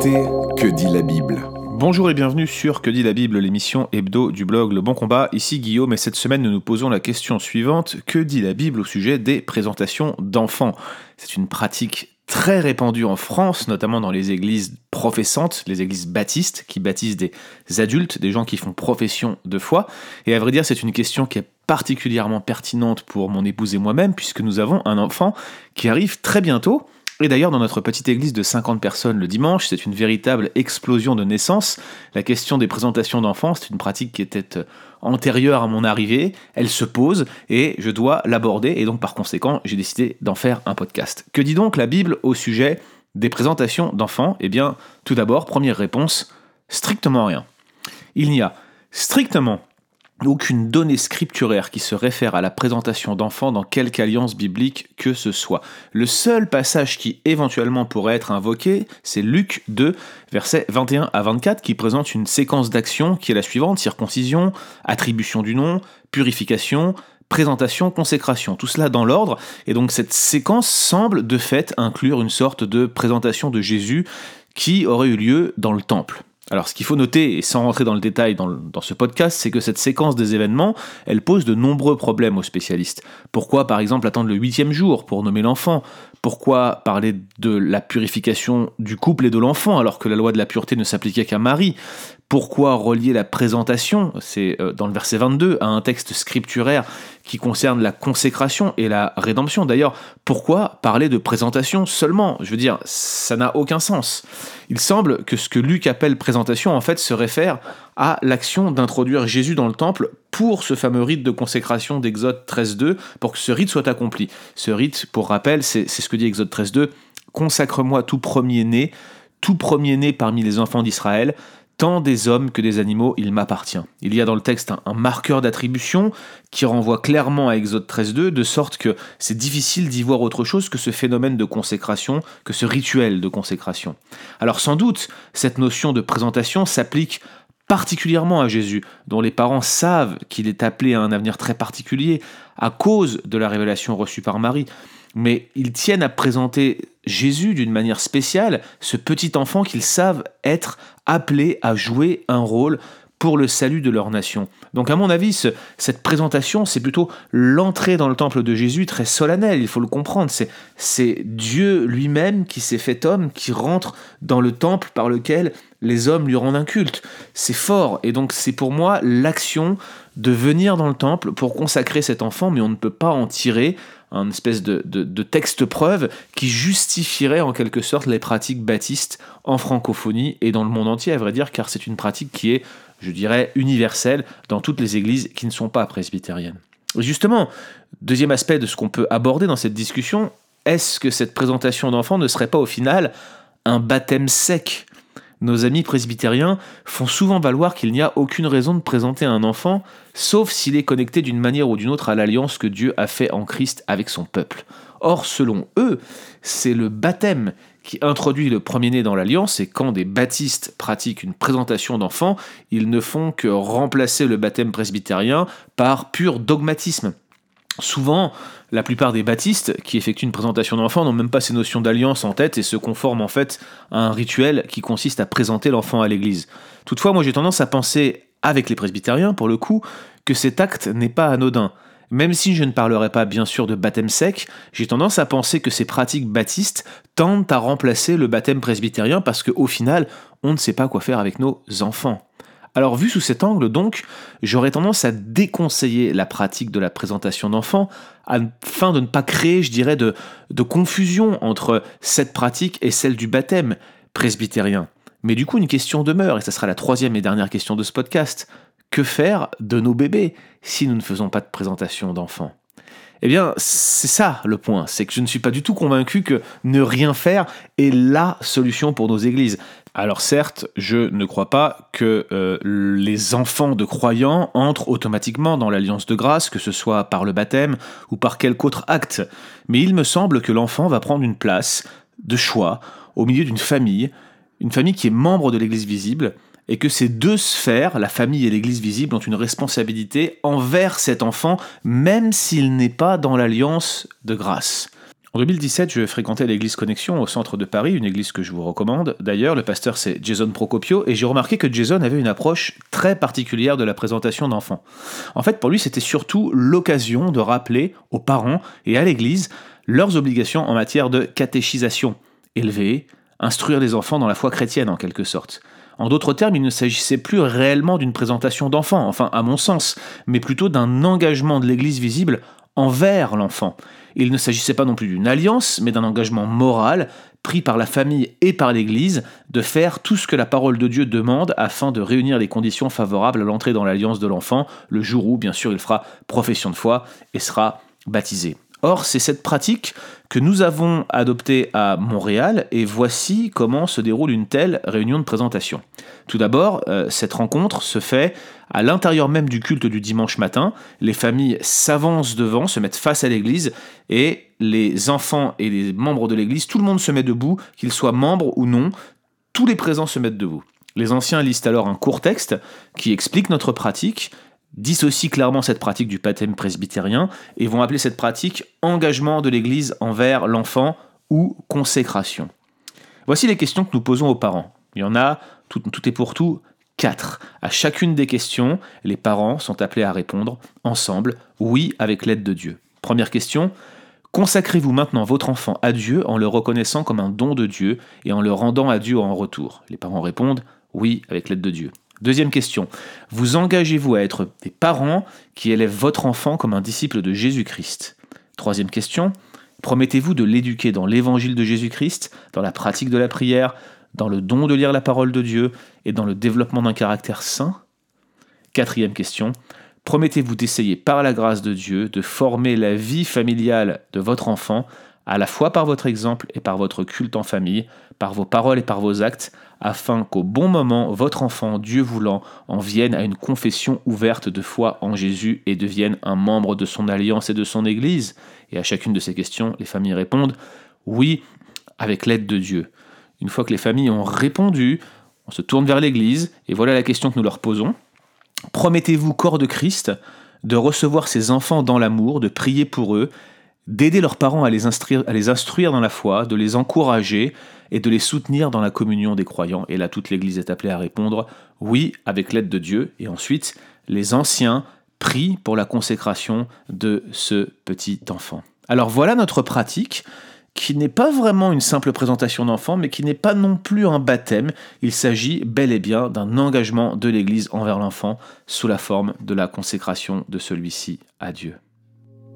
Que dit la Bible Bonjour et bienvenue sur Que dit la Bible, l'émission hebdo du blog Le Bon Combat. Ici Guillaume et cette semaine nous nous posons la question suivante. Que dit la Bible au sujet des présentations d'enfants? C'est une pratique très répandue en France, notamment dans les églises professantes, les églises baptistes, qui baptisent des adultes, des gens qui font profession de foi. Et à vrai dire, c'est une question qui est particulièrement pertinente pour mon épouse et moi-même, puisque nous avons un enfant qui arrive très bientôt et d'ailleurs, dans notre petite église de 50 personnes le dimanche, c'est une véritable explosion de naissance. La question des présentations d'enfants, c'est une pratique qui était euh, antérieure à mon arrivée. Elle se pose et je dois l'aborder. Et donc, par conséquent, j'ai décidé d'en faire un podcast. Que dit donc la Bible au sujet des présentations d'enfants? Eh bien, tout d'abord, première réponse, strictement rien. Il n'y a strictement aucune donnée scripturaire qui se réfère à la présentation d'enfants dans quelque alliance biblique que ce soit. Le seul passage qui éventuellement pourrait être invoqué, c'est Luc 2, versets 21 à 24, qui présente une séquence d'actions qui est la suivante, circoncision, attribution du nom, purification, présentation, consécration, tout cela dans l'ordre, et donc cette séquence semble de fait inclure une sorte de présentation de Jésus qui aurait eu lieu dans le temple. Alors ce qu'il faut noter, et sans rentrer dans le détail dans, ce podcast, c'est que cette séquence des événements, elle pose de nombreux problèmes aux spécialistes. Pourquoi par exemple attendre le huitième jour pour nommer l'enfant? Pourquoi parler de la purification du couple et de l'enfant alors que la loi de la pureté ne s'appliquait qu'à Marie? Pourquoi relier la présentation, c'est euh, dans le verset 22, à un texte scripturaire qui concerne la consécration et la rédemption D'ailleurs, pourquoi parler de présentation seulement? Je veux dire, ça n'a aucun sens. Il semble que ce que Luc appelle présentation, en fait, se réfère à l'action d'introduire Jésus dans le temple pour ce fameux rite de consécration d'Exode 13.2, pour que ce rite soit accompli. Ce rite, pour rappel, c'est ce que dit Exode 13.2, Consacre-moi tout premier-né, tout premier-né parmi les enfants d'Israël, tant des hommes que des animaux, il m'appartient. Il y a dans le texte un, marqueur d'attribution qui renvoie clairement à Exode 13.2, de sorte que c'est difficile d'y voir autre chose que ce phénomène de consécration, que ce rituel de consécration. Alors sans doute, cette notion de présentation s'applique particulièrement à Jésus, dont les parents savent qu'il est appelé à un avenir très particulier à cause de la révélation reçue par Marie mais ils tiennent à présenter Jésus d'une manière spéciale, ce petit enfant qu'ils savent être appelé à jouer un rôle pour le salut de leur nation. Donc à mon avis, cette présentation, c'est plutôt l'entrée dans le temple de Jésus très solennelle, il faut le comprendre. C'est Dieu lui-même qui s'est fait homme, qui rentre dans le temple par lequel les hommes lui rendent un culte. C'est fort, et donc c'est pour moi l'action de venir dans le temple pour consacrer cet enfant, mais on ne peut pas en tirer un espèce de, texte preuve qui justifierait en quelque sorte les pratiques baptistes en francophonie et dans le monde entier, à vrai dire, car c'est une pratique qui est, je dirais, universelle dans toutes les églises qui ne sont pas presbytériennes. Justement, deuxième aspect de ce qu'on peut aborder dans cette discussion, est-ce que cette présentation d'enfant ne serait pas au final un baptême sec nos amis presbytériens font souvent valoir qu'il n'y a aucune raison de présenter un enfant, sauf s'il est connecté d'une manière ou d'une autre à l'alliance que Dieu a fait en Christ avec son peuple. Or, selon eux, c'est le baptême qui introduit le premier-né dans l'alliance, et quand des baptistes pratiquent une présentation d'enfant, ils ne font que remplacer le baptême presbytérien par pur dogmatisme. Souvent, la plupart des baptistes qui effectuent une présentation d'enfant n'ont même pas ces notions d'alliance en tête et se conforment en fait à un rituel qui consiste à présenter l'enfant à l'église. Toutefois, moi j'ai tendance à penser, avec les presbytériens pour le coup, que cet acte n'est pas anodin. Même si je ne parlerai pas bien sûr de baptême sec, j'ai tendance à penser que ces pratiques baptistes tendent à remplacer le baptême presbytérien parce qu'au final, on ne sait pas quoi faire avec nos enfants. Alors vu sous cet angle donc, j'aurais tendance à déconseiller la pratique de la présentation d'enfants afin de ne pas créer, je dirais, de, confusion entre cette pratique et celle du baptême presbytérien. Mais du coup, une question demeure, et ce sera la troisième et dernière question de ce podcast. Que faire de nos bébés si nous ne faisons pas de présentation d'enfants? Eh bien, c'est ça le point, c'est que je ne suis pas du tout convaincu que ne rien faire est la solution pour nos églises. Alors certes, je ne crois pas que euh, les enfants de croyants entrent automatiquement dans l'alliance de grâce, que ce soit par le baptême ou par quelque autre acte, mais il me semble que l'enfant va prendre une place de choix au milieu d'une famille, une famille qui est membre de l'Église visible, et que ces deux sphères, la famille et l'Église visible, ont une responsabilité envers cet enfant, même s'il n'est pas dans l'alliance de grâce. En 2017, je fréquentais l'église Connexion au centre de Paris, une église que je vous recommande. D'ailleurs, le pasteur c'est Jason Procopio, et j'ai remarqué que Jason avait une approche très particulière de la présentation d'enfants. En fait, pour lui, c'était surtout l'occasion de rappeler aux parents et à l'église leurs obligations en matière de catéchisation, élever, instruire les enfants dans la foi chrétienne en quelque sorte. En d'autres termes, il ne s'agissait plus réellement d'une présentation d'enfant, enfin à mon sens, mais plutôt d'un engagement de l'Église visible envers l'enfant. Il ne s'agissait pas non plus d'une alliance, mais d'un engagement moral pris par la famille et par l'Église de faire tout ce que la parole de Dieu demande afin de réunir les conditions favorables à l'entrée dans l'alliance de l'enfant, le jour où, bien sûr, il fera profession de foi et sera baptisé. Or, c'est cette pratique que nous avons adoptée à Montréal et voici comment se déroule une telle réunion de présentation. Tout d'abord, euh, cette rencontre se fait à l'intérieur même du culte du dimanche matin. Les familles s'avancent devant, se mettent face à l'église et les enfants et les membres de l'église, tout le monde se met debout, qu'ils soient membres ou non, tous les présents se mettent debout. Les anciens lisent alors un court texte qui explique notre pratique dissocient clairement cette pratique du baptême presbytérien et vont appeler cette pratique engagement de l'Église envers l'enfant ou consécration. Voici les questions que nous posons aux parents. Il y en a, tout, tout est pour tout, quatre. À chacune des questions, les parents sont appelés à répondre ensemble, oui, avec l'aide de Dieu. Première question, consacrez-vous maintenant votre enfant à Dieu en le reconnaissant comme un don de Dieu et en le rendant à Dieu en retour? Les parents répondent oui, avec l'aide de Dieu. Deuxième question, vous engagez-vous à être des parents qui élèvent votre enfant comme un disciple de Jésus-Christ? Troisième question, promettez-vous de l'éduquer dans l'évangile de Jésus-Christ, dans la pratique de la prière, dans le don de lire la parole de Dieu et dans le développement d'un caractère sain Quatrième question, promettez-vous d'essayer par la grâce de Dieu de former la vie familiale de votre enfant à la fois par votre exemple et par votre culte en famille, par vos paroles et par vos actes, afin qu'au bon moment, votre enfant, Dieu voulant, en vienne à une confession ouverte de foi en Jésus et devienne un membre de son alliance et de son Église Et à chacune de ces questions, les familles répondent oui, avec l'aide de Dieu. Une fois que les familles ont répondu, on se tourne vers l'Église, et voilà la question que nous leur posons. Promettez-vous, corps de Christ, de recevoir ces enfants dans l'amour, de prier pour eux d'aider leurs parents à les, instruire, dans la foi, de les encourager et de les soutenir dans la communion des croyants. Et là, toute l'Église est appelée à répondre oui avec l'aide de Dieu. Et ensuite, les anciens prient pour la consécration de ce petit enfant. Alors voilà notre pratique qui n'est pas vraiment une simple présentation d'enfant, mais qui n'est pas non plus un baptême. Il s'agit bel et bien d'un engagement de l'Église envers l'enfant sous la forme de la consécration de celui-ci à Dieu.